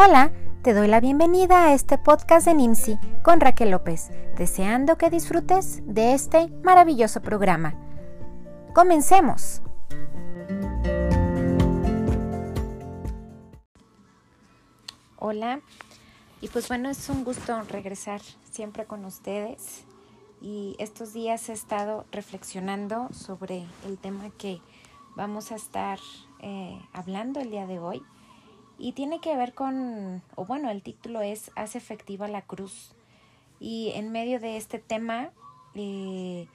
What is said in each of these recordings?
Hola, te doy la bienvenida a este podcast de NIMSI con Raquel López, deseando que disfrutes de este maravilloso programa. Comencemos. Hola, y pues bueno, es un gusto regresar siempre con ustedes. Y estos días he estado reflexionando sobre el tema que vamos a estar eh, hablando el día de hoy y tiene que ver con, o bueno, el título es Haz efectiva la cruz. Y en medio de este tema, eh,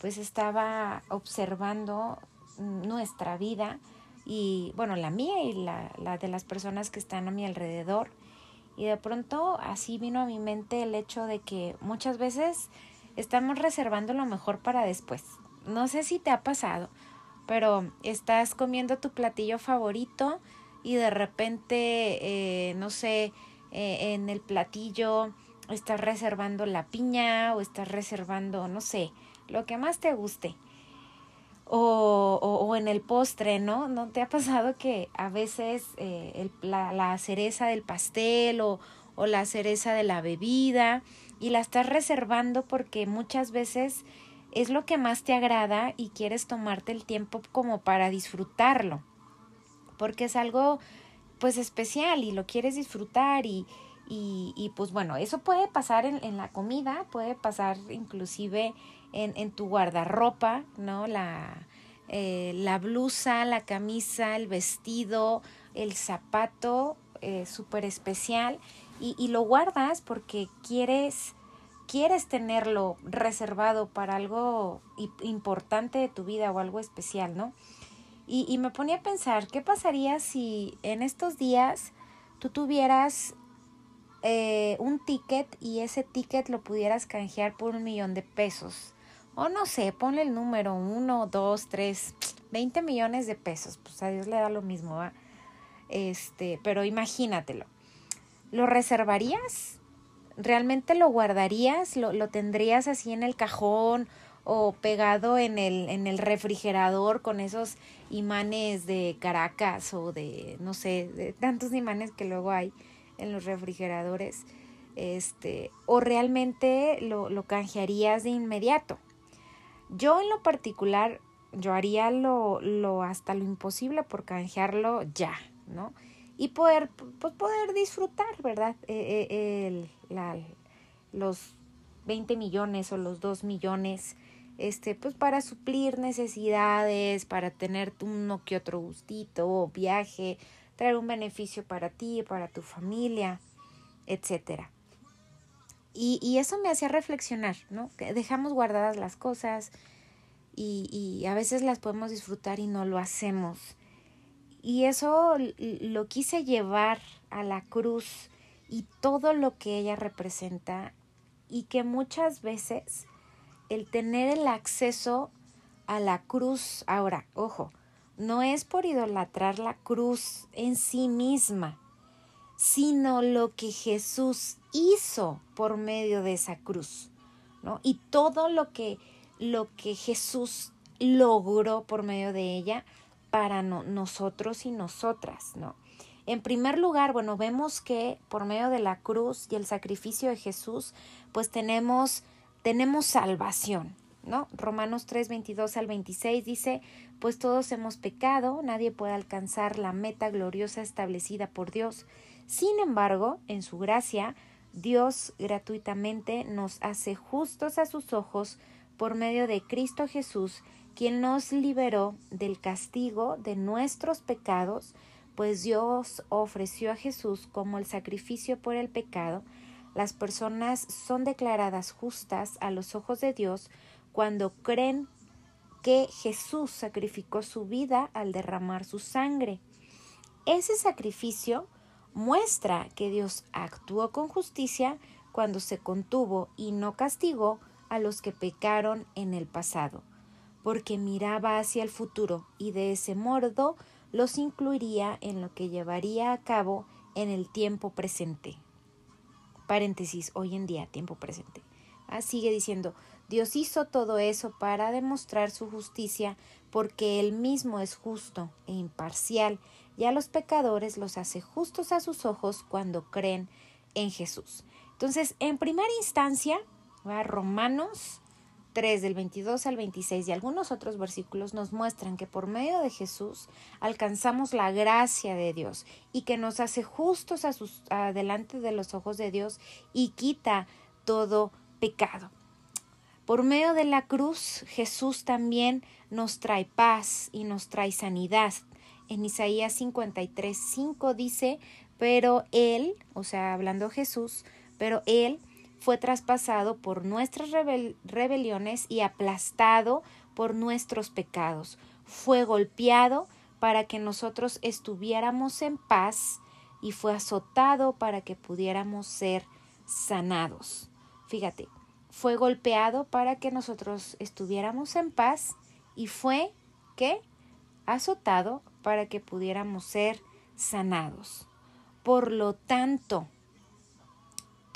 pues estaba observando nuestra vida y, bueno, la mía y la, la de las personas que están a mi alrededor. Y de pronto así vino a mi mente el hecho de que muchas veces estamos reservando lo mejor para después. No sé si te ha pasado, pero estás comiendo tu platillo favorito y de repente, eh, no sé, eh, en el platillo estás reservando la piña o estás reservando, no sé, lo que más te guste. O, o, en el postre, ¿no? ¿No te ha pasado que a veces eh, la, la, cereza del pastel o, o la cereza de la bebida y la estás reservando porque muchas veces es lo que más te agrada y quieres tomarte el tiempo como para disfrutarlo? Porque es algo pues especial y lo quieres disfrutar y, y, y pues bueno, eso puede pasar en, en, la comida, puede pasar inclusive en, en tu guardarropa, ¿no? La, eh, la blusa, la camisa, el vestido, el zapato eh, súper especial y, y lo guardas porque quieres quieres tenerlo reservado para algo importante de tu vida o algo especial, ¿no? Y, me ponía a pensar, ¿qué pasaría si en estos días tú tuvieras eh, un ticket y ese ticket lo pudieras canjear por un millón de pesos? O no sé, ponle el número, uno, dos, tres, veinte millones de pesos. Pues a Dios le da lo mismo, ¿va? Este, pero imagínatelo. ¿Lo reservarías? ¿Realmente lo guardarías? ¿Lo, lo tendrías así en el cajón? O pegado en el, en el refrigerador con esos imanes de Caracas o de, no sé, de tantos imanes que luego hay en los refrigeradores, este, o realmente lo, lo canjearías de inmediato. Yo en lo particular, yo haría lo, lo hasta lo imposible por canjearlo ya, ¿no? Y poder, pues poder disfrutar, ¿verdad? Eh, el, la, los 20 millones o los 2 millones este, pues para suplir necesidades, para tener uno que otro gustito, viaje, traer un beneficio para ti, para tu familia, etcétera. Y, y eso me hacía reflexionar, ¿no? Dejamos guardadas las cosas y, y a veces las podemos disfrutar y no lo hacemos. Y eso lo quise llevar a la cruz y todo lo que ella representa y que muchas veces el tener el acceso a la cruz. Ahora, ojo, no es por idolatrar la cruz en sí misma, sino lo que Jesús hizo por medio de esa cruz, ¿no? Y todo lo que, lo que Jesús logró por medio de ella para nosotros y nosotras, ¿no? En primer lugar, bueno, vemos que por medio de la cruz y el sacrificio de Jesús, pues tenemos tenemos salvación, ¿no? Romanos 3, 22 al 26 dice, pues todos hemos pecado, nadie puede alcanzar la meta gloriosa establecida por Dios. Sin embargo, en su gracia, Dios gratuitamente nos hace justos a sus ojos por medio de Cristo Jesús, quien nos liberó del castigo de nuestros pecados, pues Dios ofreció a Jesús como el sacrificio por el pecado, las personas son declaradas justas a los ojos de Dios cuando creen que Jesús sacrificó su vida al derramar su sangre. Ese sacrificio muestra que Dios actuó con justicia cuando se contuvo y no castigó a los que pecaron en el pasado, porque miraba hacia el futuro y de ese modo los incluiría en lo que llevaría a cabo en el tiempo presente paréntesis, hoy en día, tiempo presente. Ah, sigue diciendo, Dios hizo todo eso para demostrar su justicia porque Él mismo es justo e imparcial y a los pecadores los hace justos a sus ojos cuando creen en Jesús. Entonces, en primera instancia, ¿va? Romanos 3 del 22 al 26 y algunos otros versículos nos muestran que por medio de Jesús alcanzamos la gracia de Dios y que nos hace justos a sus, delante de los ojos de Dios y quita todo pecado. Por medio de la cruz, Jesús también nos trae paz y nos trae sanidad. En Isaías 53, 5 dice, pero Él, o sea, hablando Jesús, pero Él fue traspasado por nuestras rebeliones y aplastado por nuestros pecados. Fue golpeado para que nosotros estuviéramos en paz y fue azotado para que pudiéramos ser sanados. Fíjate, fue golpeado para que nosotros estuviéramos en paz y fue, ¿qué? Azotado para que pudiéramos ser sanados. Por lo tanto,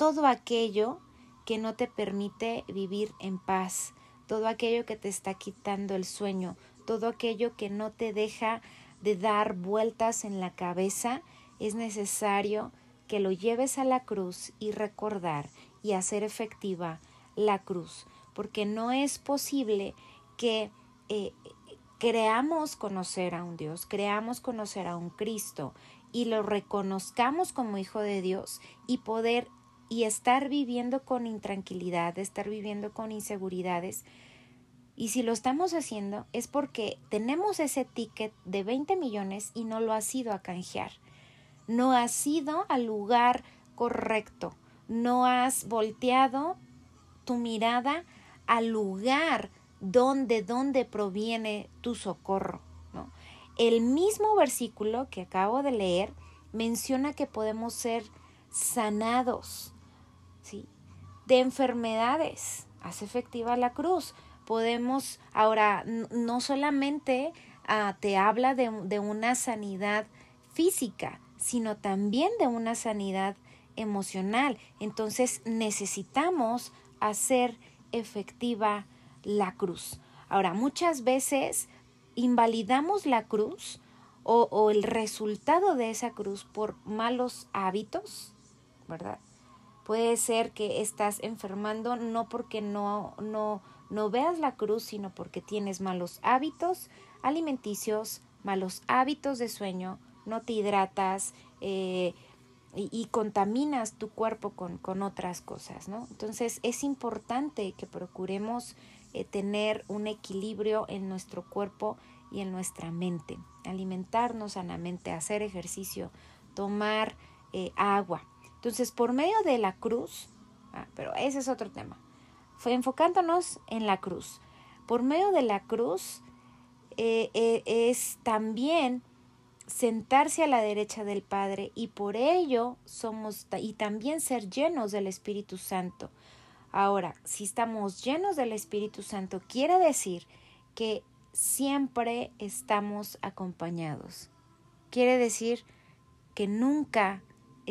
todo aquello que no te permite vivir en paz, todo aquello que te está quitando el sueño, todo aquello que no te deja de dar vueltas en la cabeza, es necesario que lo lleves a la cruz y recordar y hacer efectiva la cruz, porque no es posible que eh, creamos conocer a un Dios, creamos conocer a un Cristo y lo reconozcamos como hijo de Dios y poder y estar viviendo con intranquilidad, estar viviendo con inseguridades. Y si lo estamos haciendo es porque tenemos ese ticket de 20 millones y no lo has ido a canjear. No has ido al lugar correcto. No has volteado tu mirada al lugar donde, donde proviene tu socorro. ¿no? El mismo versículo que acabo de leer menciona que podemos ser sanados. De enfermedades. Hace efectiva la cruz. Podemos, ahora, no solamente ah, te habla de, de una sanidad física, sino también de una sanidad emocional. Entonces necesitamos hacer efectiva la cruz. Ahora, muchas veces invalidamos la cruz o, o, el resultado de esa cruz por malos hábitos, ¿verdad? Puede ser que estás enfermando no porque no, no, no veas la cruz, sino porque tienes malos hábitos alimenticios, malos hábitos de sueño, no te hidratas, eh, y, contaminas tu cuerpo con, con, otras cosas, ¿no? Entonces es importante que procuremos eh, tener un equilibrio en nuestro cuerpo y en nuestra mente, alimentarnos sanamente, hacer ejercicio, tomar eh, agua. Entonces, por medio de la cruz, ah, pero ese es otro tema, fue enfocándonos en la cruz. Por medio de la cruz eh, es también sentarse a la derecha del Padre y por ello somos y también ser llenos del Espíritu Santo. Ahora, si estamos llenos del Espíritu Santo, quiere decir que siempre estamos acompañados. Quiere decir que nunca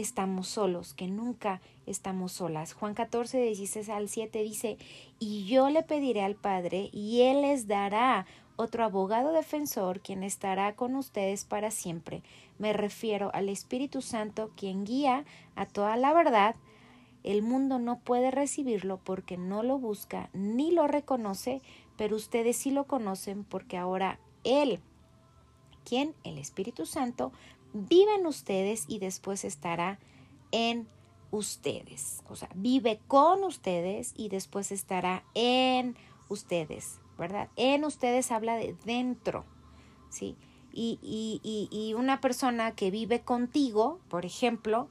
estamos solos, que nunca estamos solas. Juan 14, 16 al 7 dice, y yo le pediré al Padre y Él les dará otro abogado defensor quien estará con ustedes para siempre. Me refiero al Espíritu Santo quien guía a toda la verdad. El mundo no puede recibirlo porque no lo busca ni lo reconoce, pero ustedes sí lo conocen porque ahora Él, quien, el Espíritu Santo, vive en ustedes y después estará en ustedes. O sea, vive con ustedes y después estará en ustedes. ¿verdad? En ustedes habla de dentro, ¿sí? Y, y, y, una persona que vive contigo, por ejemplo,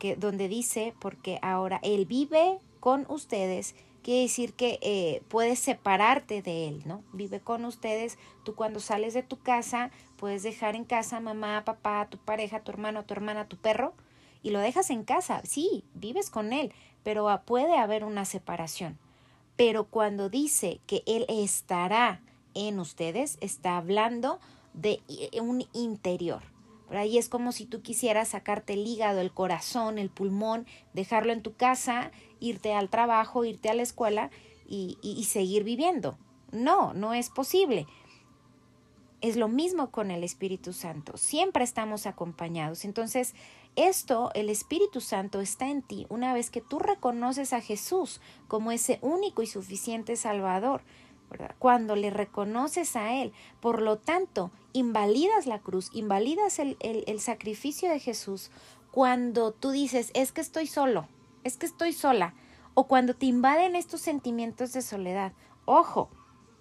que donde dice, porque ahora él vive con ustedes, quiere decir que eh, puedes separarte de él, ¿no? Vive con ustedes, tú cuando sales de tu casa, puedes dejar en casa mamá, papá, tu pareja, tu hermano, tu hermana, tu perro, y lo dejas en casa, sí, vives con él, pero puede haber una separación. Pero cuando dice que Él estará en ustedes, está hablando de un interior. Por ahí es como si tú quisieras sacarte el hígado, el corazón, el pulmón, dejarlo en tu casa, irte al trabajo, irte a la escuela y, seguir viviendo. No, no es posible. Es lo mismo con el Espíritu Santo. Siempre estamos acompañados. Entonces, esto, el Espíritu Santo está en ti una vez que tú reconoces a Jesús como ese único y suficiente Salvador. Cuando le reconoces a Él. Por lo tanto, invalidas la cruz, invalidas el, el sacrificio de Jesús cuando tú dices, es que estoy solo, es que estoy sola, o cuando te invaden estos sentimientos de soledad. Ojo,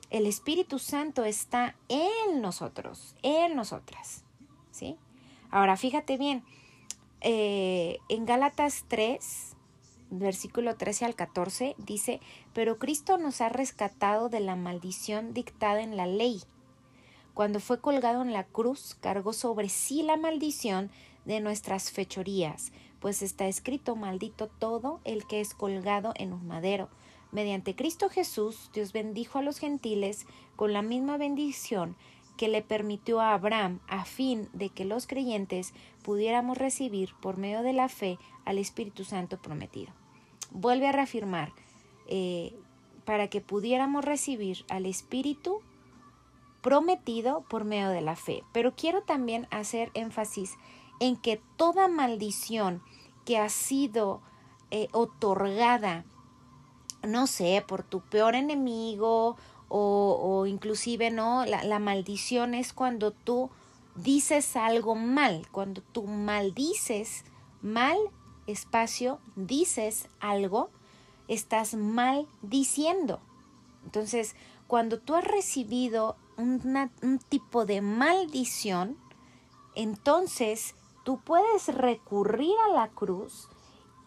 el Espíritu Santo está en nosotros, en nosotras. ¿Sí? Ahora, fíjate bien, eh, en Gálatas 3, versículo 13 al 14, dice, pero Cristo nos ha rescatado de la maldición dictada en la ley. Cuando fue colgado en la cruz, cargó sobre sí la maldición de nuestras fechorías, pues está escrito maldito todo el que es colgado en un madero. Mediante Cristo Jesús, Dios bendijo a los gentiles con la misma bendición que le permitió a Abraham a fin de que los creyentes pudiéramos recibir por medio de la fe al Espíritu Santo prometido. Vuelve a reafirmar, eh, para que pudiéramos recibir al Espíritu prometido por medio de la fe. Pero quiero también hacer énfasis en que toda maldición que ha sido eh, otorgada, no sé, por tu peor enemigo o, inclusive, ¿no? La, la maldición es cuando tú dices algo mal, cuando tú maldices mal espacio, dices algo, estás mal diciendo. Entonces, cuando tú has recibido un tipo de maldición, entonces tú puedes recurrir a la cruz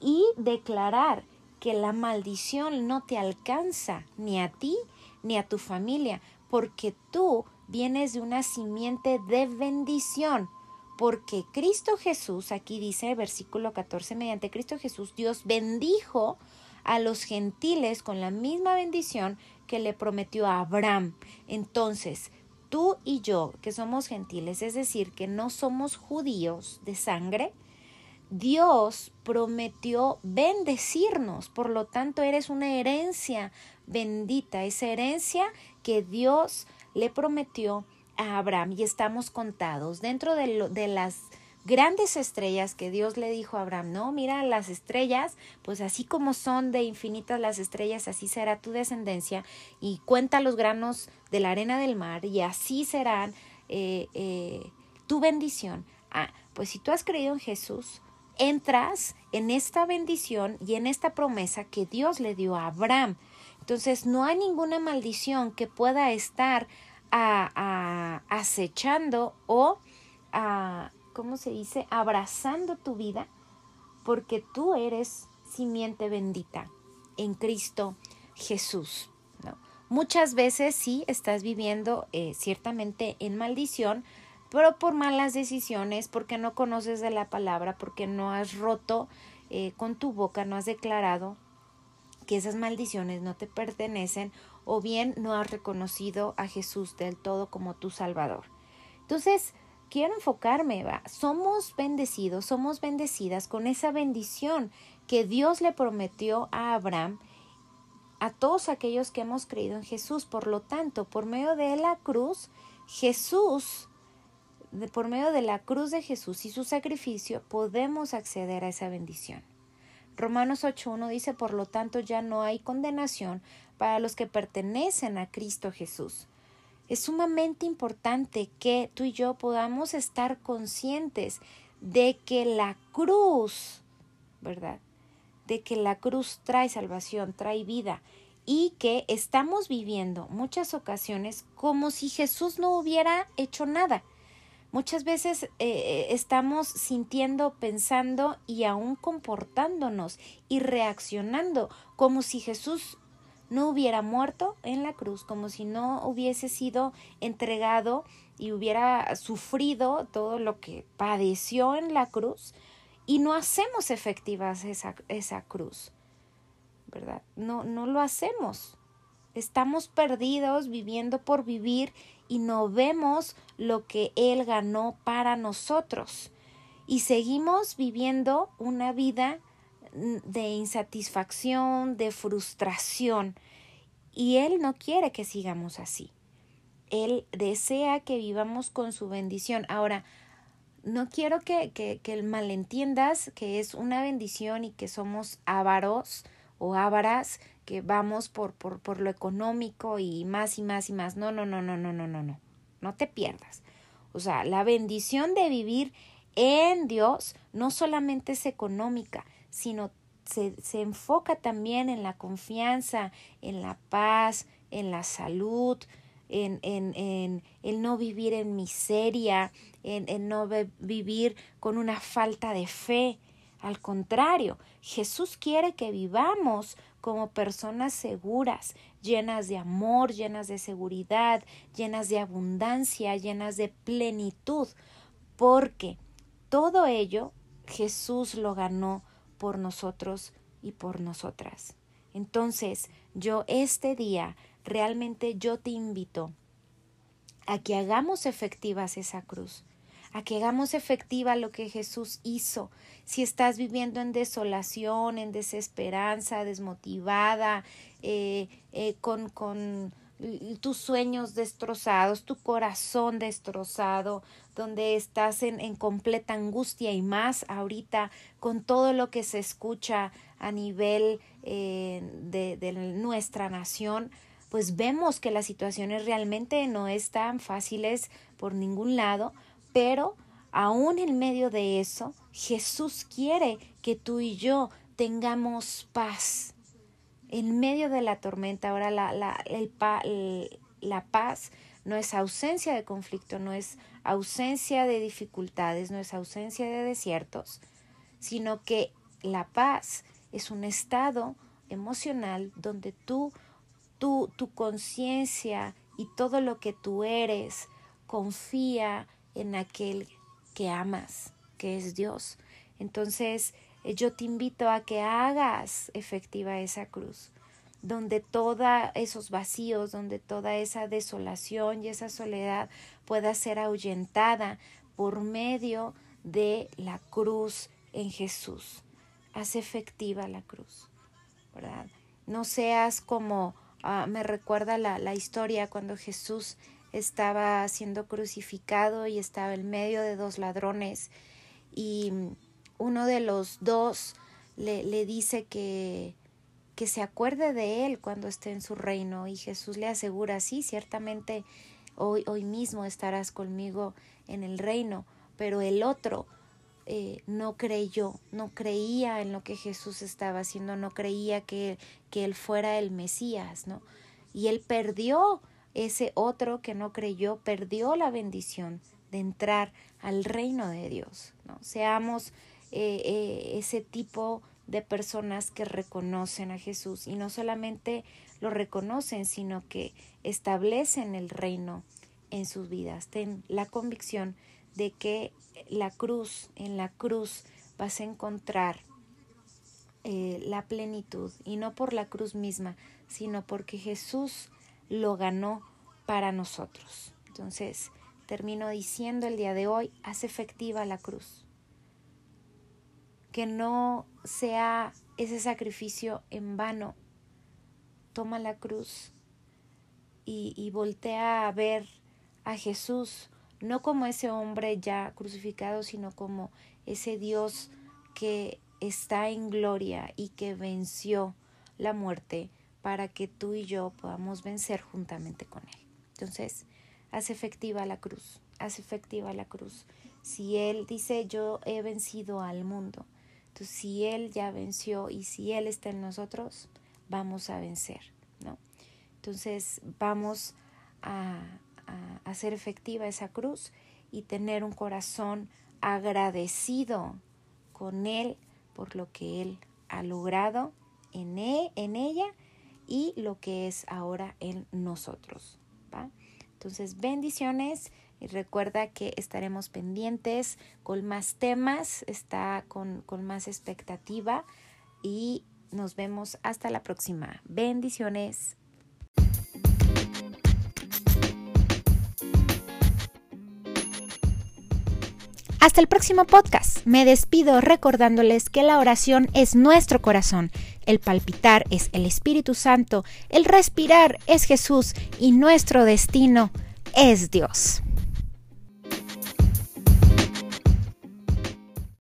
y declarar que la maldición no te alcanza ni a ti ni a tu familia, porque tú vienes de una simiente de bendición. Porque Cristo Jesús, aquí dice versículo 14, mediante Cristo Jesús, Dios bendijo a los gentiles con la misma bendición que le prometió a Abraham. Entonces, tú y yo, que somos gentiles, es decir, que no somos judíos de sangre, Dios prometió bendecirnos, por lo tanto eres una herencia bendita, esa herencia que Dios le prometió a Abraham. Y estamos contados. Dentro de, de las grandes estrellas que Dios le dijo a Abraham, no, mira las estrellas, pues así como son de infinitas las estrellas, así será tu descendencia y cuenta los granos de la arena del mar y así serán eh, eh, tu bendición. Ah, pues si tú has creído en Jesús, entras en esta bendición y en esta promesa que Dios le dio a Abraham. Entonces no hay ninguna maldición que pueda estar a, acechando o a, ¿cómo se dice?, abrazando tu vida, porque tú eres simiente bendita en Cristo Jesús. Muchas veces sí estás viviendo eh, ciertamente en maldición, pero por malas decisiones, porque no conoces de la palabra, porque no has roto eh, con tu boca, no has declarado que esas maldiciones no te pertenecen o bien no has reconocido a Jesús del todo como tu Salvador. Entonces, quiero enfocarme, va. Somos bendecidos, somos bendecidas con esa bendición que Dios le prometió a Abraham, a todos aquellos que hemos creído en Jesús. Por lo tanto, por medio de la cruz, Jesús, por medio de la cruz de Jesús y su sacrificio, podemos acceder a esa bendición. Romanos 8.1 dice, por lo tanto, ya no hay condenación para los que pertenecen a Cristo Jesús es sumamente importante que tú y yo podamos estar conscientes de que la cruz, ¿verdad? De que la cruz trae salvación, trae vida y que estamos viviendo muchas ocasiones como si Jesús no hubiera hecho nada. Muchas veces eh, eh, estamos sintiendo, pensando y aún comportándonos y reaccionando como si Jesús no hubiera muerto en la cruz, como si no hubiese sido entregado y hubiera sufrido todo lo que padeció en la cruz y no hacemos efectivas esa, esa cruz, ¿verdad? No, no lo hacemos. Estamos perdidos viviendo por vivir y no vemos lo que Él ganó para nosotros. Y seguimos viviendo una vida de insatisfacción, de frustración. Y Él no quiere que sigamos así. Él desea que vivamos con su bendición. Ahora, no quiero que, que, que malentiendas que es una bendición y que somos ávaros o ávaras, que vamos por, por, por lo económico y más y más y más. No, no, no, no, no, no, no, no. No te pierdas. O sea, la bendición de vivir en Dios no solamente es económica, sino se, se, enfoca también en la confianza, en la paz, en la salud, en, en, en el no vivir en miseria, en, en no vivir con una falta de fe. Al contrario, Jesús quiere que vivamos como personas seguras, llenas de amor, llenas de seguridad, llenas de abundancia, llenas de plenitud, porque todo ello Jesús lo ganó por nosotros y por nosotras. Entonces, yo este día realmente yo te invito a que hagamos efectivas esa cruz, a que hagamos efectiva lo que Jesús hizo. Si estás viviendo en desolación, en desesperanza, desmotivada, eh, eh, con, con tus sueños destrozados, tu corazón destrozado, donde estás en, en, completa angustia y más ahorita con todo lo que se escucha a nivel eh, de, de nuestra nación, pues vemos que las situaciones realmente no están fáciles por ningún lado, pero aún en medio de eso, Jesús quiere que tú y yo tengamos paz. En medio de la tormenta, ahora la, la, el, la paz no es ausencia de conflicto, no es ausencia de dificultades, no es ausencia de desiertos, sino que la paz es un estado emocional donde tú, tú tu conciencia y todo lo que tú eres confía en aquel que amas, que es Dios. Entonces, eh, yo te invito a que hagas efectiva esa cruz, donde todos esos vacíos, donde toda esa desolación y esa soledad pueda ser ahuyentada por medio de la cruz en Jesús. Haz efectiva la cruz, ¿verdad? No seas como ah, me recuerda la, la historia cuando Jesús estaba siendo crucificado y estaba en medio de dos ladrones y uno de los dos le, le dice que, que se acuerde de él cuando esté en su reino y Jesús le asegura, sí, ciertamente hoy, hoy mismo estarás conmigo en el reino, pero el otro eh, no creyó, no creía en lo que Jesús estaba haciendo, no creía que, que él fuera el Mesías, ¿no? Y él perdió ese otro que no creyó perdió la bendición de entrar al reino de Dios. ¿no? Seamos eh, eh, ese tipo de personas que reconocen a Jesús y no solamente lo reconocen, sino que establecen el reino en sus vidas. Ten la convicción de que la cruz, en la cruz vas a encontrar eh, la plenitud y no por la cruz misma, sino porque Jesús lo ganó para nosotros. Entonces, termino diciendo el día de hoy, haz efectiva la cruz. Que no sea ese sacrificio en vano. Toma la cruz y, y voltea a ver a Jesús, no como ese hombre ya crucificado, sino como ese Dios que está en gloria y que venció la muerte para que tú y yo podamos vencer juntamente con Él. Entonces, haz efectiva la cruz, haz efectiva la cruz. Si Él dice, yo he vencido al mundo, si Él ya venció y si Él está en nosotros, vamos a vencer, ¿no? Entonces, vamos a, hacer efectiva esa cruz y tener un corazón agradecido con Él por lo que Él ha logrado en, él, en ella y lo que es ahora en nosotros. Entonces, bendiciones y recuerda que estaremos pendientes con más temas, está con, con más expectativa y nos vemos hasta la próxima. Bendiciones. Hasta el próximo podcast. Me despido recordándoles que la oración es nuestro corazón el palpitar es el Espíritu Santo, el respirar es Jesús y nuestro destino es Dios.